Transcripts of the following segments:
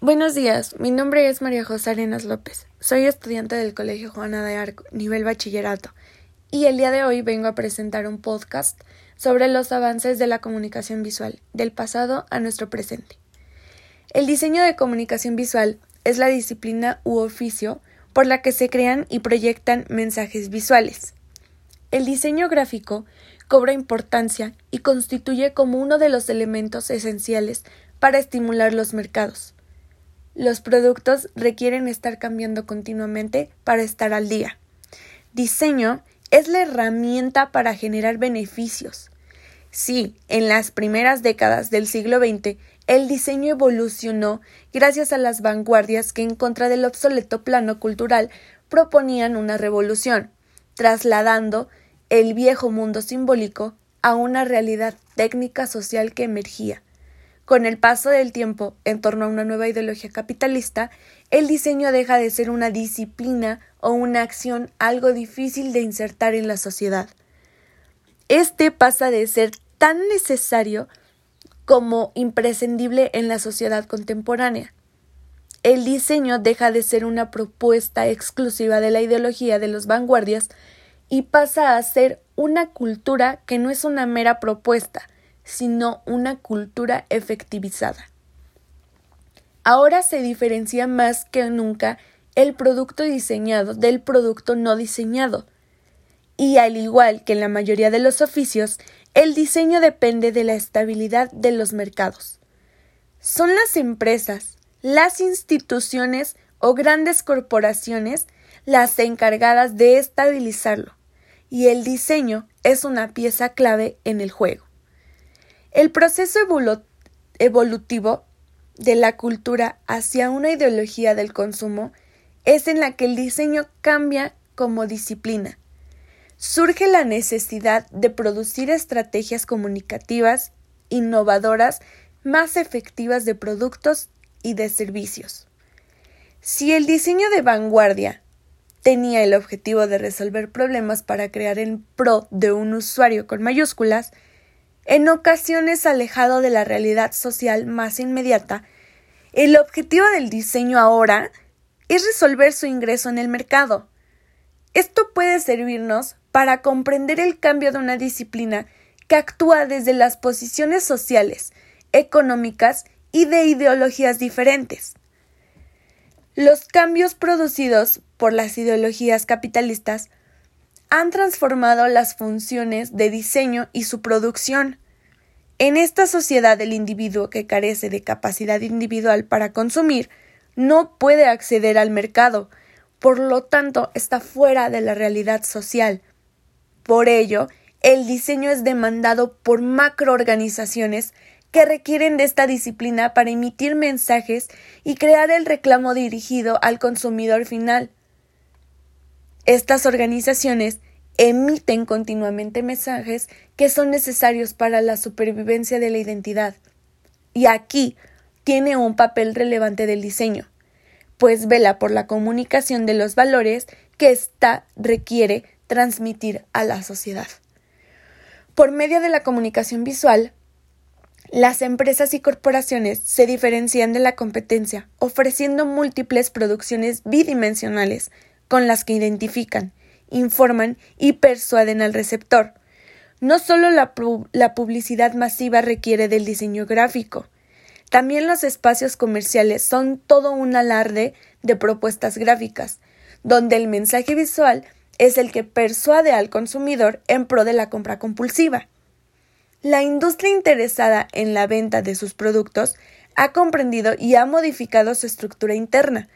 Buenos días, mi nombre es María José Arenas López. Soy estudiante del Colegio Juana de Arco, nivel bachillerato, y el día de hoy vengo a presentar un podcast sobre los avances de la comunicación visual, del pasado a nuestro presente. El diseño de comunicación visual es la disciplina u oficio por la que se crean y proyectan mensajes visuales. El diseño gráfico cobra importancia y constituye como uno de los elementos esenciales para estimular los mercados. Los productos requieren estar cambiando continuamente para estar al día. Diseño es la herramienta para generar beneficios. Sí, en las primeras décadas del siglo XX, el diseño evolucionó gracias a las vanguardias que en contra del obsoleto plano cultural proponían una revolución, trasladando el viejo mundo simbólico a una realidad técnica social que emergía. Con el paso del tiempo, en torno a una nueva ideología capitalista, el diseño deja de ser una disciplina o una acción algo difícil de insertar en la sociedad. Este pasa de ser tan necesario como imprescindible en la sociedad contemporánea. El diseño deja de ser una propuesta exclusiva de la ideología de los vanguardias y pasa a ser una cultura que no es una mera propuesta, sino una cultura efectivizada. Ahora se diferencia más que nunca el producto diseñado del producto no diseñado. Y al igual que en la mayoría de los oficios, el diseño depende de la estabilidad de los mercados. Son las empresas, las instituciones o grandes corporaciones las encargadas de estabilizarlo y el diseño es una pieza clave en el juego. El proceso evolutivo de la cultura hacia una ideología del consumo es en la que el diseño cambia como disciplina. Surge la necesidad de producir estrategias comunicativas innovadoras más efectivas de productos y de servicios. Si el diseño de vanguardia tenía el objetivo de resolver problemas para crear en pro de un usuario con mayúsculas, en ocasiones alejado de la realidad social más inmediata, el objetivo del diseño ahora es resolver su ingreso en el mercado. Esto puede servirnos para comprender el cambio de una disciplina que actúa desde las posiciones sociales, económicas y de ideologías diferentes. Los cambios producidos por las ideologías capitalistas han transformado las funciones de diseño y su producción. En esta sociedad el individuo que carece de capacidad individual para consumir no puede acceder al mercado, por lo tanto está fuera de la realidad social. Por ello, el diseño es demandado por macroorganizaciones que requieren de esta disciplina para emitir mensajes y crear el reclamo dirigido al consumidor final. Estas organizaciones emiten continuamente mensajes que son necesarios para la supervivencia de la identidad. Y aquí tiene un papel relevante del diseño, pues vela por la comunicación de los valores que ésta requiere transmitir a la sociedad. Por medio de la comunicación visual, las empresas y corporaciones se diferencian de la competencia, ofreciendo múltiples producciones bidimensionales con las que identifican, informan y persuaden al receptor. No solo la, la, publicidad masiva requiere del diseño gráfico, también los espacios comerciales son todo un alarde de propuestas gráficas, donde el mensaje visual es el que persuade al consumidor en pro de la compra compulsiva. La industria interesada en la venta de sus productos ha comprendido y ha modificado su estructura interna,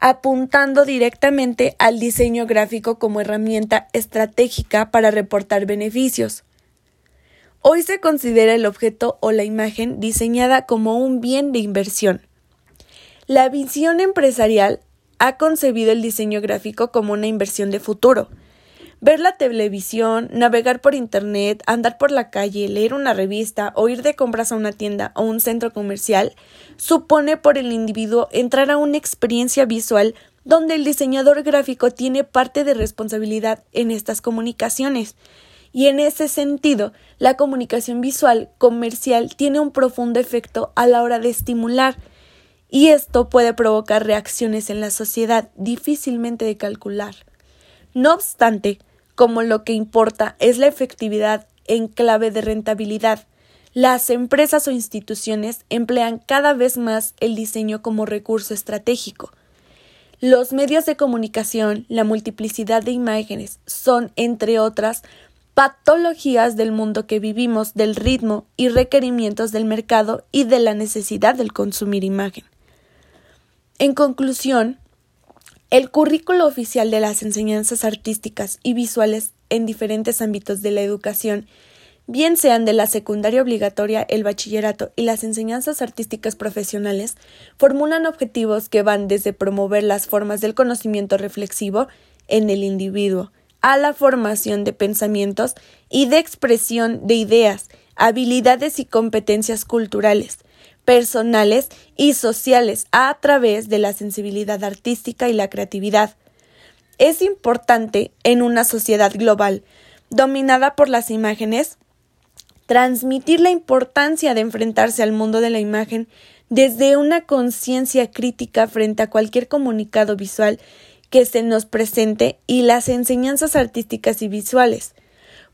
apuntando directamente al diseño gráfico como herramienta estratégica para reportar beneficios. Hoy se considera el objeto o la imagen diseñada como un bien de inversión. La visión empresarial ha concebido el diseño gráfico como una inversión de futuro, Ver la televisión, navegar por Internet, andar por la calle, leer una revista o ir de compras a una tienda o un centro comercial supone por el individuo entrar a una experiencia visual donde el diseñador gráfico tiene parte de responsabilidad en estas comunicaciones. Y en ese sentido, la comunicación visual comercial tiene un profundo efecto a la hora de estimular y esto puede provocar reacciones en la sociedad difícilmente de calcular. No obstante, como lo que importa es la efectividad en clave de rentabilidad, las empresas o instituciones emplean cada vez más el diseño como recurso estratégico. Los medios de comunicación, la multiplicidad de imágenes son, entre otras, patologías del mundo que vivimos, del ritmo y requerimientos del mercado y de la necesidad del consumir imagen. En conclusión, el currículo oficial de las enseñanzas artísticas y visuales en diferentes ámbitos de la educación bien sean de la secundaria obligatoria, el bachillerato y las enseñanzas artísticas profesionales, formulan objetivos que van desde promover las formas del conocimiento reflexivo en el individuo, a la formación de pensamientos y de expresión de ideas, habilidades y competencias culturales, personales y sociales a través de la sensibilidad artística y la creatividad. Es importante en una sociedad global dominada por las imágenes transmitir la importancia de enfrentarse al mundo de la imagen desde una conciencia crítica frente a cualquier comunicado visual que se nos presente y las enseñanzas artísticas y visuales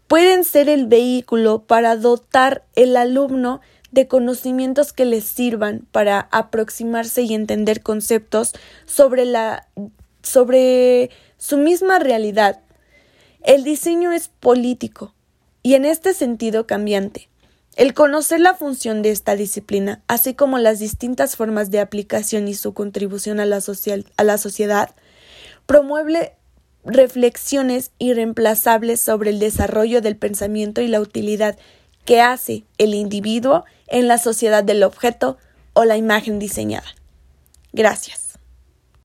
pueden ser el vehículo para dotar el alumno de conocimientos que les sirvan para aproximarse y entender conceptos sobre la sobre su misma realidad. El diseño es político, y en este sentido cambiante. El conocer la función de esta disciplina, así como las distintas formas de aplicación y su contribución a la, a la sociedad, promueve reflexiones irreemplazables sobre el desarrollo del pensamiento y la utilidad que hace el individuo en la sociedad del objeto o la imagen diseñada. Gracias.